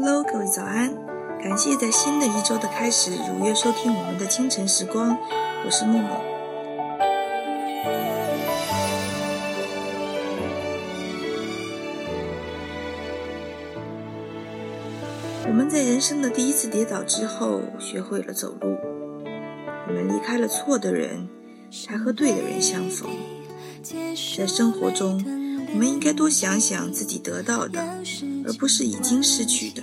Hello，各位早安！感谢在新的一周的开始如约收听我们的清晨时光，我是默默。我们在人生的第一次跌倒之后，学会了走路。我们离开了错的人，才和对的人相逢。在生活中，我们应该多想想自己得到的，而不是已经失去的。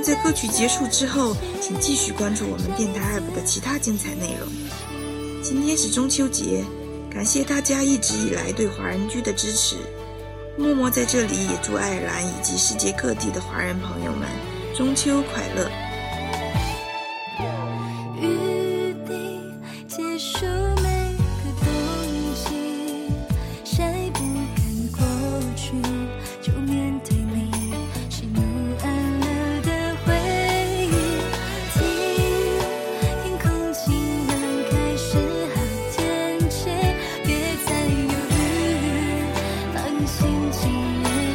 在歌曲结束之后，请继续关注我们电台 APP 的其他精彩内容。今天是中秋节，感谢大家一直以来对华人居的支持。默默在这里也祝爱尔兰以及世界各地的华人朋友们中秋快乐。雨滴结束。情。绵